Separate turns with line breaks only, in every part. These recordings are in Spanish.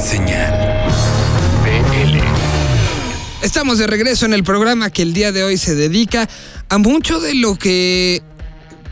Señal.
Estamos de regreso en el programa que el día de hoy se dedica a mucho de lo que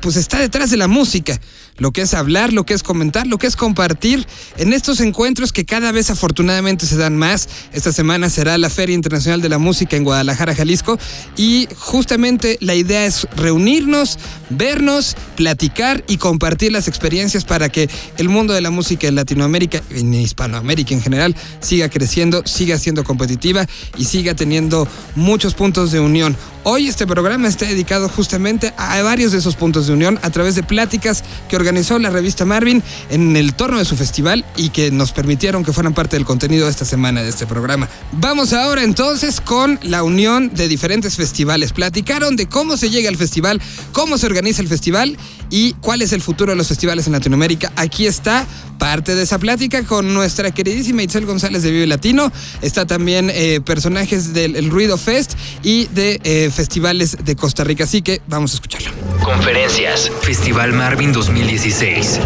pues está detrás de la música lo que es hablar, lo que es comentar, lo que es compartir en estos encuentros que cada vez afortunadamente se dan más. Esta semana será la Feria Internacional de la Música en Guadalajara, Jalisco, y justamente la idea es reunirnos, vernos, platicar y compartir las experiencias para que el mundo de la música en Latinoamérica, en Hispanoamérica en general, siga creciendo, siga siendo competitiva y siga teniendo muchos puntos de unión. Hoy este programa está dedicado justamente a varios de esos puntos de unión a través de pláticas que organizó la revista Marvin en el torno de su festival y que nos permitieron que fueran parte del contenido de esta semana de este programa. Vamos ahora entonces con la unión de diferentes festivales. Platicaron de cómo se llega al festival, cómo se organiza el festival y cuál es el futuro de los festivales en Latinoamérica. Aquí está parte de esa plática con nuestra queridísima Itzel González de Vive Latino. Está también eh, personajes del Ruido Fest y de eh, festivales de Costa Rica. Así que vamos a escucharlo.
Conferencias. Festival Marvin 2016.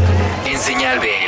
En Señal BL.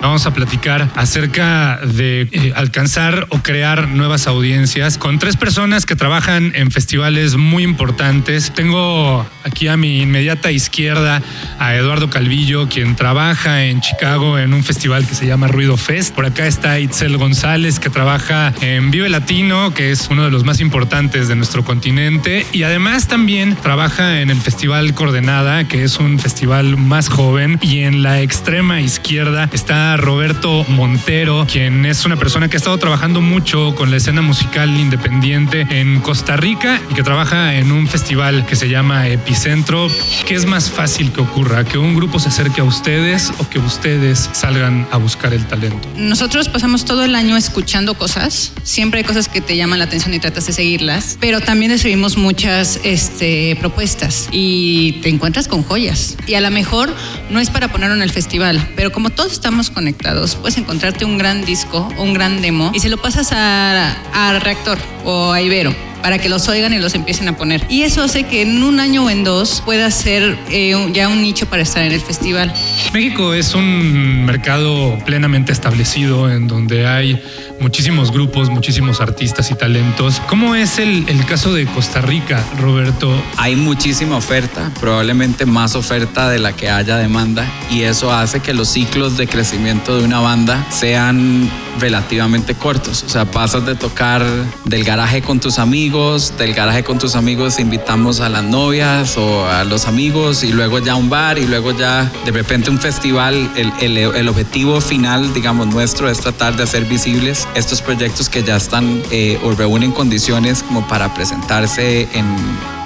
Vamos a platicar acerca de eh, alcanzar o crear nuevas audiencias con tres personas que trabajan en festivales muy importantes. Tengo aquí a mi inmediata izquierda a Eduardo Calvillo, quien trabaja en Chicago en un festival que se llama Ruido Fest. Por acá está Itzel González, que trabaja en Vive Latino, que es uno de los más importantes de nuestro continente. Y además también trabaja en el Festival Coordenada, que es un festival más joven. Y en la extrema izquierda está Roberto Montero, quien es una persona que ha estado trabajando mucho con la escena musical independiente en Costa Rica y que trabaja en un festival que se llama Epicentro. ¿Qué es más fácil que ocurra? ¿Que un grupo se acerque a ustedes o que ustedes salgan a buscar el talento?
Nosotros pasamos todo el año escuchando cosas. Siempre hay cosas que te llaman la atención y tratas de seguirlas, pero también recibimos muchas este, propuestas y te encuentras con joyas. Y a lo mejor no es para ponerlo en el festival, pero como todos estamos conectados, puedes encontrarte un gran disco un gran demo y se lo pasas a, a Reactor o a Ibero para que los oigan y los empiecen a poner. Y eso hace que en un año o en dos pueda ser eh, ya un nicho para estar en el festival.
México es un mercado plenamente establecido en donde hay muchísimos grupos, muchísimos artistas y talentos. ¿Cómo es el, el caso de Costa Rica, Roberto?
Hay muchísima oferta, probablemente más oferta de la que haya demanda y eso hace que los ciclos de crecimiento de una banda sean relativamente cortos. O sea, pasas de tocar del garaje con tus amigos, del garaje con tus amigos invitamos a las novias o a los amigos y luego ya un bar y luego ya de repente un festival. El, el, el objetivo final, digamos, nuestro es tratar de hacer visibles estos proyectos que ya están eh, o reúnen condiciones como para presentarse en,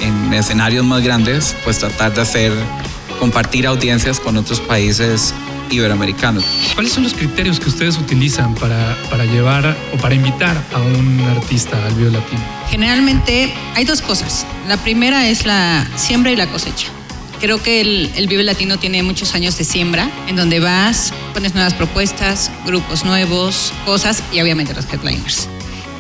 en escenarios más grandes, pues tratar de hacer compartir audiencias con otros países iberoamericanos.
¿Cuáles son los criterios que ustedes utilizan para, para llevar o para invitar a un artista al Vivo Latino?
Generalmente hay dos cosas. La primera es la siembra y la cosecha. Creo que el, el Vive Latino tiene muchos años de siembra, en donde vas, pones nuevas propuestas, grupos nuevos, cosas y obviamente los headliners.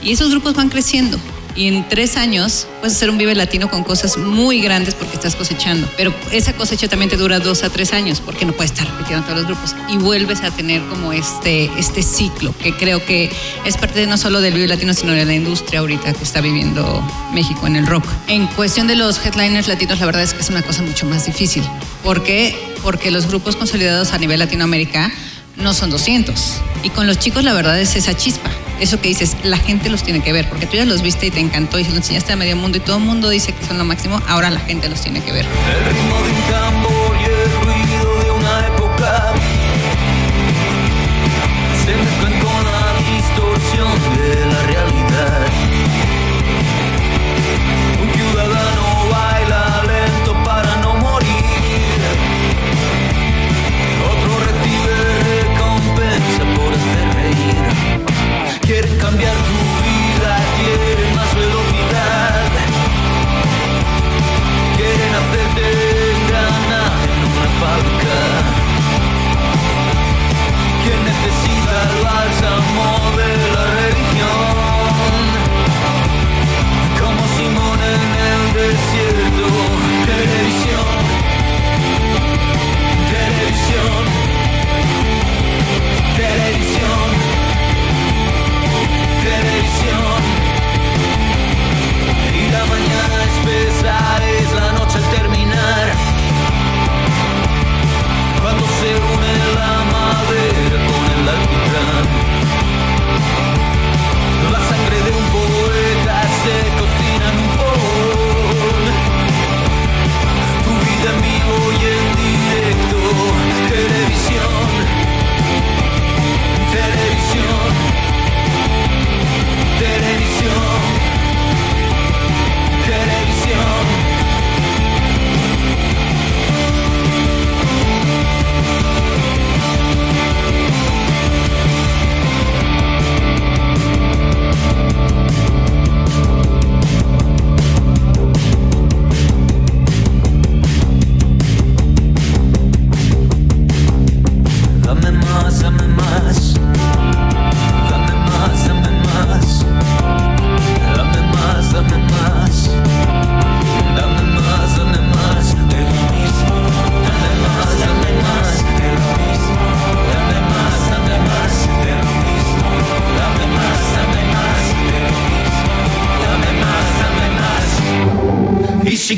Y esos grupos van creciendo y en tres años puedes hacer un Vive Latino con cosas muy grandes porque estás cosechando. Pero esa cosecha también te dura dos a tres años porque no puedes estar repitiendo todos los grupos. Y vuelves a tener como este, este ciclo que creo que es parte de no solo del Vive Latino, sino de la industria ahorita que está viviendo México en el rock. En cuestión de los headliners latinos, la verdad es que es una cosa mucho más difícil. ¿Por qué? Porque los grupos consolidados a nivel Latinoamérica no son 200. Y con los chicos la verdad es esa chispa. Eso que dices, la gente los tiene que ver, porque tú ya los viste y te encantó y se los enseñaste a medio mundo y todo el mundo dice que son lo máximo, ahora la gente los tiene que ver.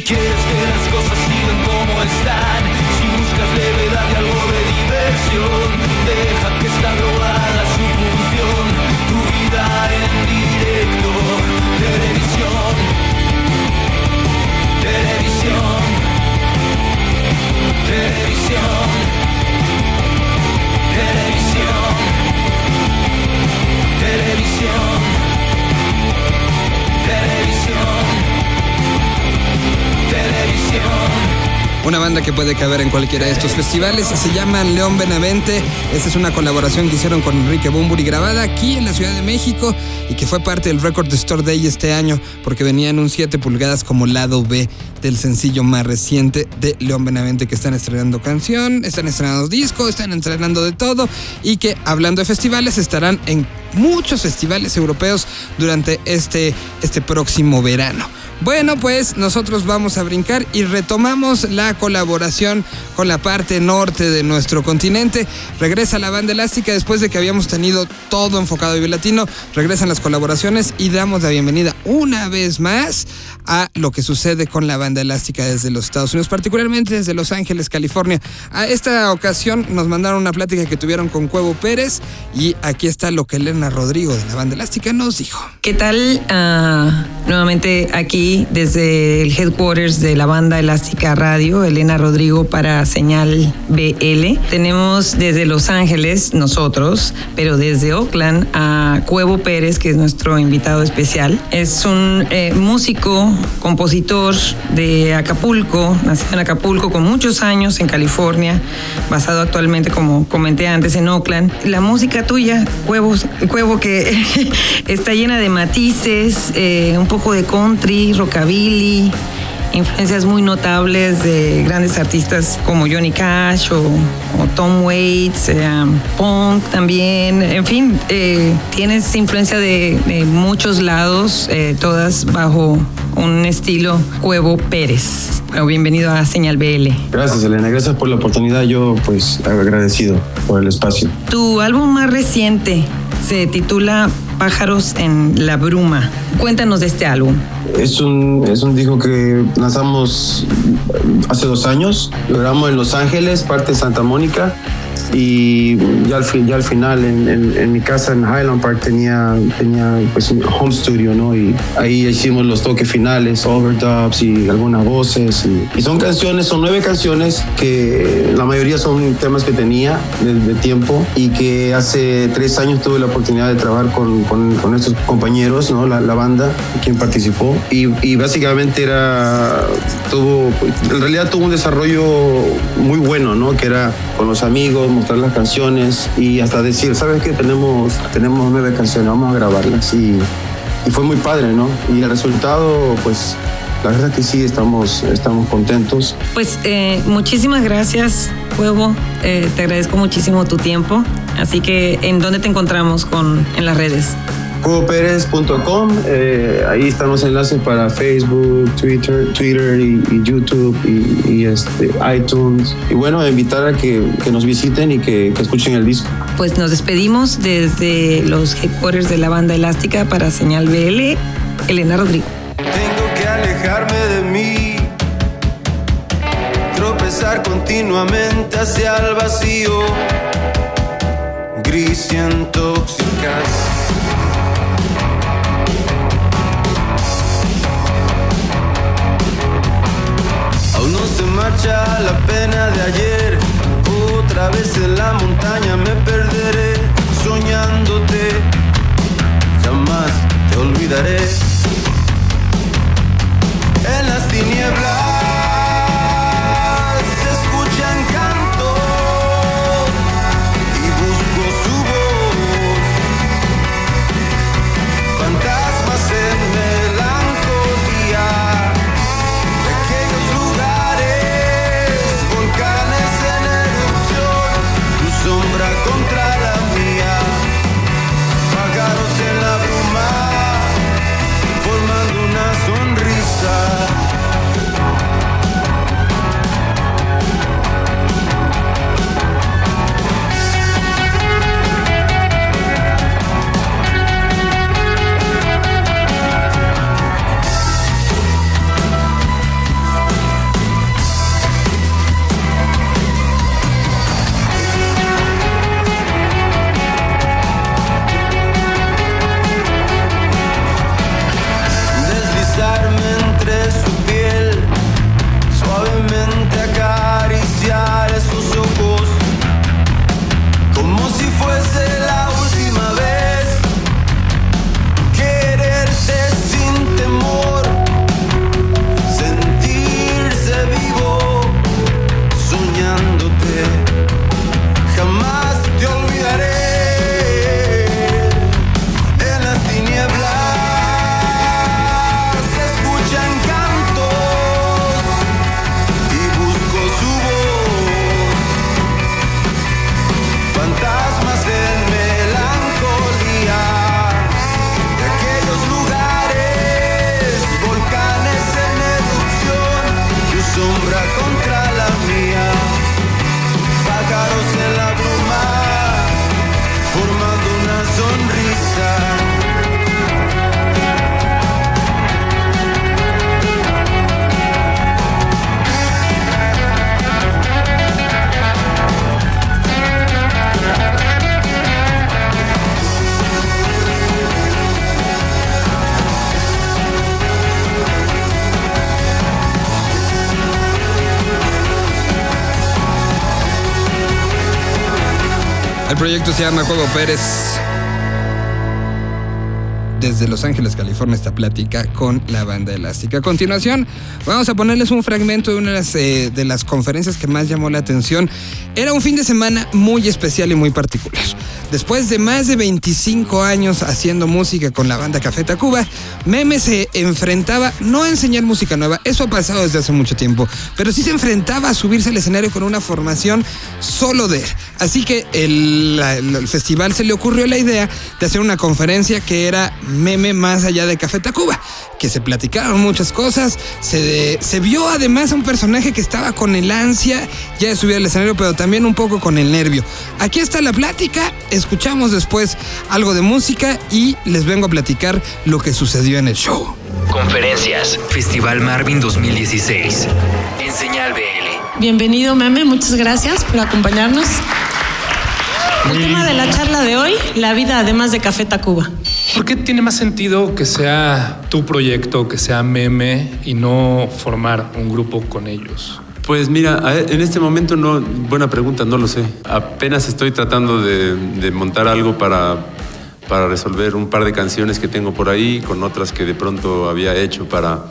kids. Banda que puede caber en cualquiera de estos festivales se llama León Benavente. Esta es una colaboración que hicieron con Enrique Bumburi grabada aquí en la Ciudad de México y que fue parte del Record Store Day este año porque venía en un 7 pulgadas como lado B del sencillo más reciente de León Benavente que están estrenando canción, están estrenando disco, están estrenando de todo y que hablando de festivales estarán en muchos festivales europeos durante este, este próximo verano. Bueno, pues nosotros vamos a brincar y retomamos la colaboración con la parte norte de nuestro continente. Regresa la banda elástica después de que habíamos tenido todo enfocado a Latino. Regresan las colaboraciones y damos la bienvenida una vez más a lo que sucede con la banda elástica desde los Estados Unidos, particularmente desde Los Ángeles, California. A esta ocasión nos mandaron una plática que tuvieron con Cuevo Pérez y aquí está lo que Elena Rodrigo de la banda elástica nos dijo.
¿Qué tal? Ah, nuevamente aquí desde el headquarters de la banda Elástica Radio, Elena Rodrigo para Señal BL. Tenemos desde Los Ángeles, nosotros, pero desde Oakland a Cuevo Pérez, que es nuestro invitado especial. Es un eh, músico, compositor de Acapulco, nacido en Acapulco con muchos años en California, basado actualmente, como comenté antes, en Oakland. La música tuya, Cuevos, Cuevo, que está llena de matices, eh, un poco de country, rockabilly, influencias muy notables de grandes artistas como Johnny Cash o, o Tom Waits, eh, punk también, en fin, eh, tienes influencia de, de muchos lados, eh, todas bajo un estilo Cuevo Pérez. Bueno, bienvenido a Señal BL.
Gracias, Elena. Gracias por la oportunidad. Yo, pues, agradecido por el espacio.
Tu álbum más reciente se titula Pájaros en la Bruma. Cuéntanos de este álbum.
Es un, es un disco que lanzamos hace dos años. Lo grabamos en Los Ángeles, parte de Santa Mónica. Y ya al, fin, ya al final, en, en- en mi casa en Highland Park, tenía, tenía pues, un home studio, ¿no? Y ahí hicimos los toques finales, overdubs y algunas voces. Y, y son canciones, son nueve canciones que la mayoría son temas que tenía de, de tiempo y que hace tres años tuve la oportunidad de trabajar con, con, con estos compañeros, ¿no? La, la banda, quien participó. Y, y básicamente era, tuvo, en realidad tuvo un desarrollo muy bueno, ¿no? Que era con los amigos, mostrar las canciones y hasta decir, ¿sabes qué? Tenemos, tenemos nueve canciones, vamos a grabarlas. Y, fue muy padre, ¿no? Y el resultado, pues, la verdad que sí, estamos, estamos contentos.
Pues eh, muchísimas gracias, Huevo. Eh, te agradezco muchísimo tu tiempo. Así que, ¿en dónde te encontramos con, en las redes?
CuboPérez.com, eh, ahí están los enlaces para Facebook, Twitter, Twitter y, y YouTube y, y, este, iTunes. Y bueno, invitar a que, que nos visiten y que, que escuchen el disco.
Pues nos despedimos desde los headquarters de la banda elástica para Señal BL, Elena Rodrigo.
Tengo que alejarme de mí, tropezar continuamente hacia el vacío, gris y en marcha la pena de ayer, otra vez en la montaña me perderé, soñándote, jamás te olvidaré. En las tinieblas
proyecto se llama Juego Pérez. Desde Los Ángeles, California, esta plática con la banda elástica. A continuación, vamos a ponerles un fragmento de una de las, eh, de las conferencias que más llamó la atención. Era un fin de semana muy especial y muy particular. Después de más de 25 años haciendo música con la banda Café Tacuba, Meme se enfrentaba no a enseñar música nueva, eso ha pasado desde hace mucho tiempo, pero sí se enfrentaba a subirse al escenario con una formación solo de él. Así que el, el festival se le ocurrió la idea de hacer una conferencia que era Meme más allá de Café Tacuba, que se platicaron muchas cosas, se, de- se vio además a un personaje que estaba con el ansia ya de subir al escenario, pero también un poco con el nervio. Aquí está la plática, escuchamos después algo de música y les vengo a platicar lo que sucedió en el show.
Conferencias. Festival Marvin 2016. En Señal BL.
Bienvenido, Meme, muchas gracias por acompañarnos. El tema de la charla de hoy, la vida además de Café Tacuba.
¿Por qué tiene más sentido que sea tu proyecto, que sea meme y no formar un grupo con ellos?
Pues mira, a- en este momento no, buena pregunta, no lo sé. Apenas estoy tratando de, de montar algo para, para resolver un par de canciones que tengo por ahí, con otras que de pronto había hecho para,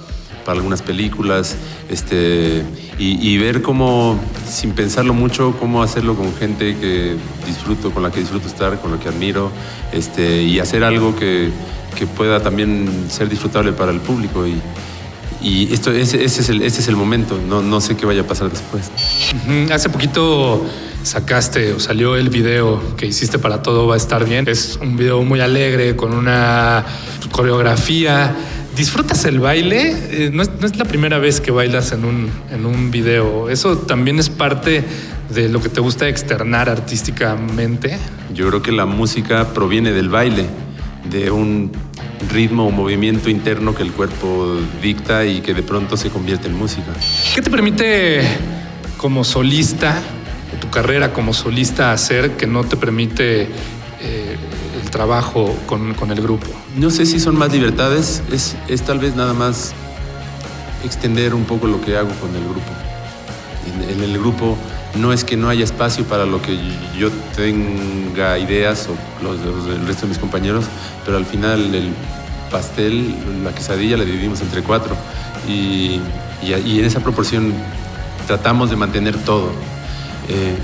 para algunas películas, este, y, y ver cómo, sin pensarlo mucho, cómo hacerlo con gente que disfruto, con la que disfruto estar, con la que admiro, este, y hacer algo que, que pueda también ser disfrutable para el público. Y, y esto, ese, ese es el, ese es el momento, no, no sé qué vaya a pasar después.
Hace poquito sacaste o salió el video que hiciste para Todo va a estar bien. Es un video muy alegre con una coreografía. ¿Disfrutas el baile? Eh, no, es, no es la primera vez que bailas en un, en un video. ¿Eso también es parte de lo que te gusta externar artísticamente?
Yo creo que la música proviene del baile, de un ritmo o movimiento interno que el cuerpo dicta y que de pronto se convierte en música.
¿Qué te permite como solista, o tu carrera como solista hacer que no te permite eh, el trabajo con, con el grupo?
No sé si son más libertades, es, es tal vez nada más extender un poco lo que hago con el grupo. En, el grupo no es que no haya espacio para lo que yo tenga ideas o los, los- el resto de mis compañeros, pero al final el pastel, la quesadilla la dividimos entre cuatro y, y- y en esa proporción tratamos de mantener todo. Eh,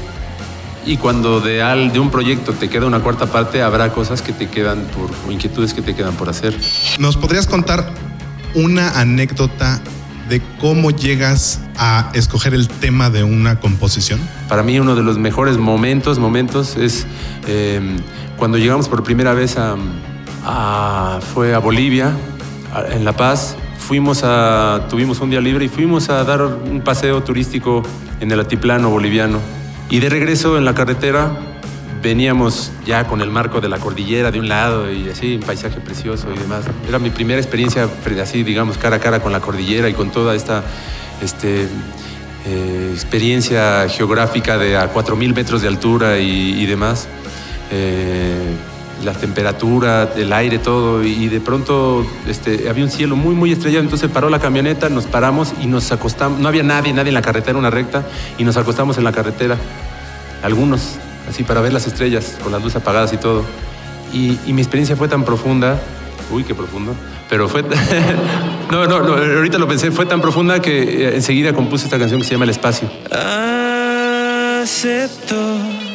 y cuando de, al, de un proyecto te queda una cuarta parte, habrá cosas que te quedan por, o inquietudes que te quedan por hacer.
¿Nos podrías contar una anécdota de cómo llegas a escoger el tema de una composición?
Para mí uno de los mejores momentos, momentos es eh, cuando llegamos por primera vez a, a- fue a Bolivia, en La Paz. Fuimos a, tuvimos un día libre y fuimos a dar un paseo turístico en el altiplano boliviano. Y de regreso en la carretera veníamos ya con el marco de la cordillera de un lado y así, un paisaje precioso y demás. Era mi primera experiencia así, digamos, cara a cara con la cordillera y con toda esta este, eh, experiencia geográfica de a 4.000 metros de altura y, y demás. Eh, la temperatura, el aire, todo, y de pronto este, había un cielo muy, muy estrellado, entonces paró la camioneta, nos paramos y nos acostamos, no había nadie, nadie en la carretera, una recta, y nos acostamos en la carretera, algunos, así para ver las estrellas, con las luces apagadas y todo. Y, mi experiencia fue tan profunda, uy, qué profundo, pero fue, no, no, no, ahorita lo pensé, fue tan profunda que eh, enseguida compuse esta canción que se llama El Espacio.
Acepto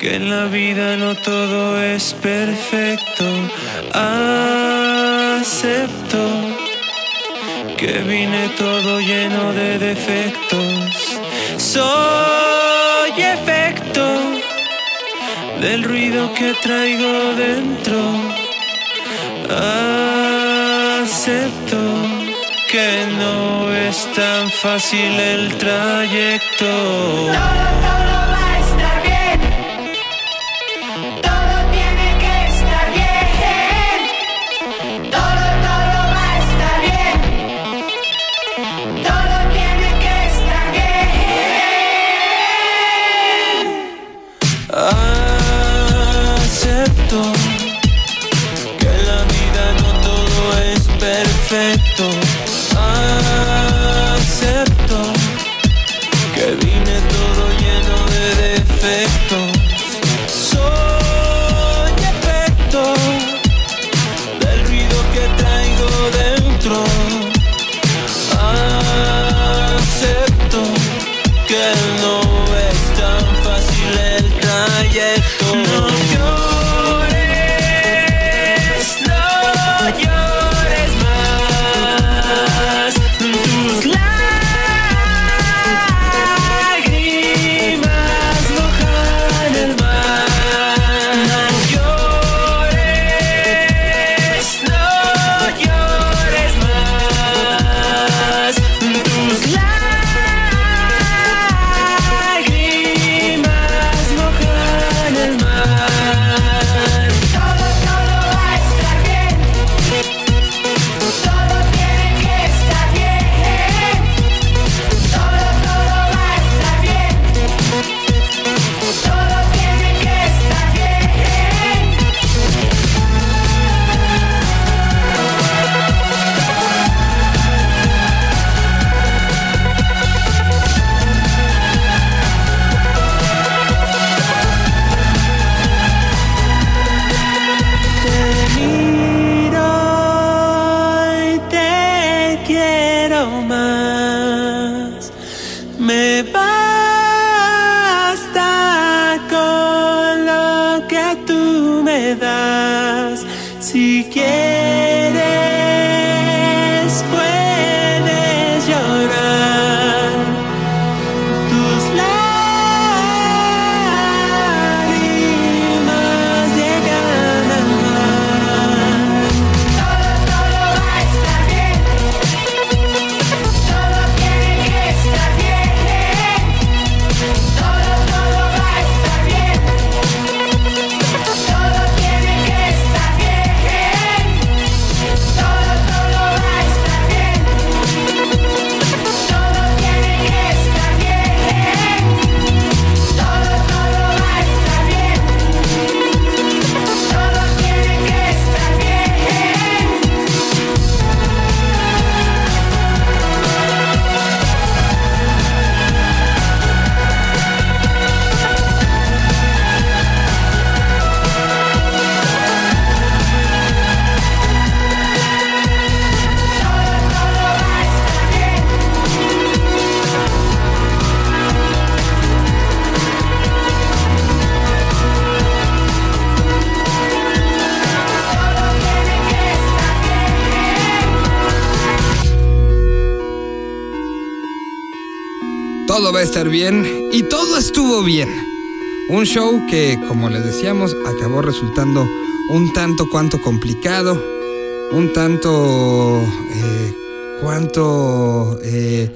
que en la vida no todo es perfecto. Acepto que vine todo lleno de defectos. Soy efecto del ruido que traigo dentro. Acepto que no es tan fácil el trayecto. Si
Va a estar bien
y todo estuvo bien. Un show que, como les decíamos, acabó resultando un tanto cuanto complicado, un tanto eh, cuanto eh,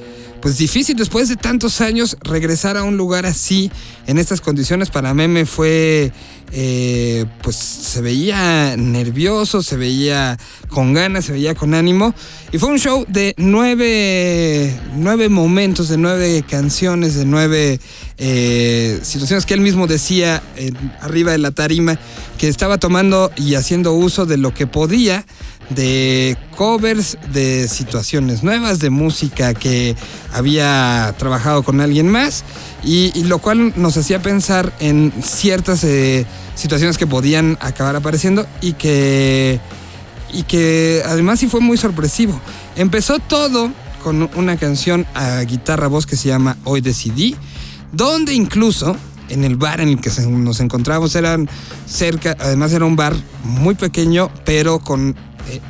pues difícil después de tantos años regresar a un lugar así en estas condiciones para Meme fue eh, pues se veía nervioso, se veía con ganas, se veía con ánimo. Y fue un show de nueve, nueve momentos, de nueve canciones, de nueve eh, situaciones que él mismo decía eh, arriba de la tarima que estaba tomando y haciendo uso de lo que podía de covers de situaciones nuevas, de música que había trabajado con alguien más y, lo cual nos hacía pensar en ciertas eh, situaciones que podían acabar apareciendo y que, y que además sí fue muy sorpresivo. Empezó todo con una canción a guitarra voz que se llama Hoy Decidí, donde incluso en el bar en el que nos encontrábamos eran cerca, además era un bar muy pequeño, pero con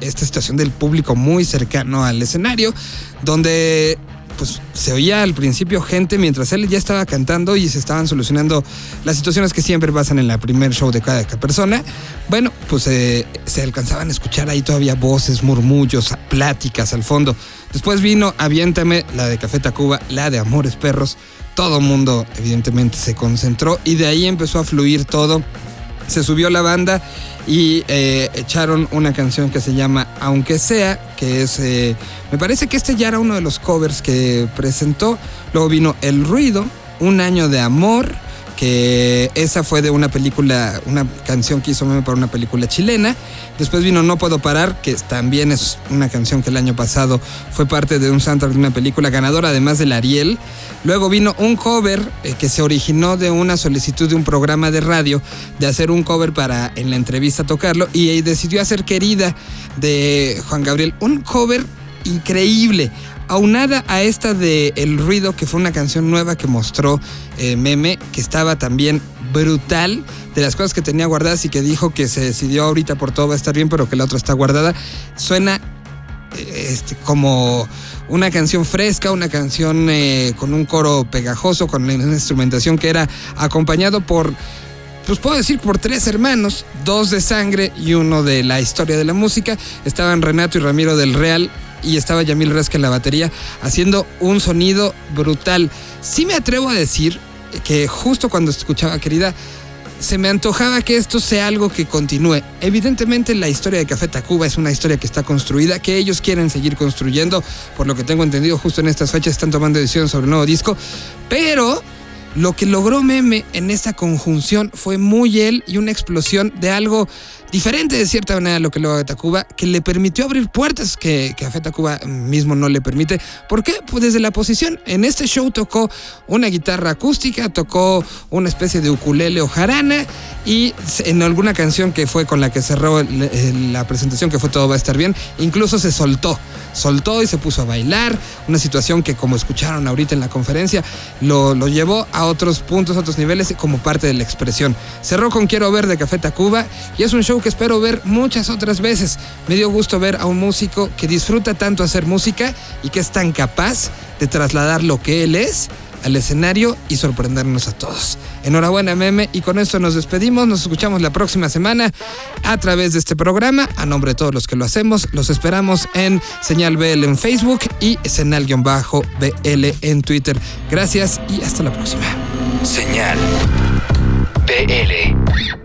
esta situación del público muy cercano al escenario, donde pues se oía al principio gente mientras él ya estaba cantando y se estaban solucionando las situaciones que siempre pasan en la primer show de cada persona. Bueno, pues eh, se alcanzaban a escuchar ahí todavía voces, murmullos, pláticas al fondo. Después vino Aviéntame, la de Café Tacuba, la de Amores Perros. Todo mundo evidentemente se concentró y de ahí empezó a fluir todo. Se subió la banda y eh, echaron una canción que se llama Aunque sea, que es, eh, me parece que este ya era uno de los covers que presentó. Luego vino El Ruido, Un Año de Amor, que esa fue de una película, una canción que hizo Meme para una película chilena. Después vino No Puedo Parar, que también es una canción que el año pasado fue parte de un soundtrack de una película ganadora, además del Ariel. Luego vino un cover eh, que se originó de una solicitud de un programa de radio de hacer un cover para en la entrevista tocarlo y eh, decidió hacer Querida de Juan Gabriel. Un cover increíble. Aunada a esta de El Ruido, que fue una canción nueva que mostró eh, Meme, que estaba también brutal, de las cosas que tenía guardadas y que dijo que se decidió ahorita por todo va a estar bien, pero que la otra está guardada. Suena eh, este, como una canción fresca, una canción eh, con un coro pegajoso, con una instrumentación que era acompañado por pues puedo decir por tres hermanos, dos de sangre y uno de la historia de la música. Estaban Renato y Ramiro del Real y estaba Yamil Resca en la batería haciendo un sonido brutal. Sí me atrevo a decir que justo cuando escuchaba querida, se me antojaba que esto sea algo que continúe. Evidentemente la historia de Café Tacuba es una historia que está construida, que ellos quieren seguir construyendo, por lo que tengo entendido justo en estas fechas están tomando decisiones sobre el nuevo disco, pero lo que logró Meme en esta conjunción fue muy él y una explosión de algo diferente de cierta manera a lo que luego de Tacuba, que le permitió abrir puertas que, que a Feta Cuba mismo no le permite. ¿Por qué? Pues desde la posición. En este show tocó una guitarra acústica, tocó una especie de ukulele o jarana y en alguna canción que fue con la que cerró la presentación, que fue Todo va a estar bien, incluso se soltó. Soltó y se puso a bailar, una situación que como escucharon ahorita en la conferencia, lo, lo llevó a otros puntos, a otros niveles como parte de la expresión. Cerró con Quiero ver de Café Tacuba y es un show que espero ver muchas otras veces. Me dio gusto ver a un músico que disfruta tanto hacer música y que es tan capaz de trasladar lo que él es al escenario y sorprendernos a todos. Enhorabuena, meme, y con esto nos despedimos. Nos escuchamos la próxima semana a través de este programa. A nombre de todos los que lo hacemos, los esperamos en Señal BL en Facebook y Senal-BL en Twitter. Gracias y hasta la próxima.
Señal BL.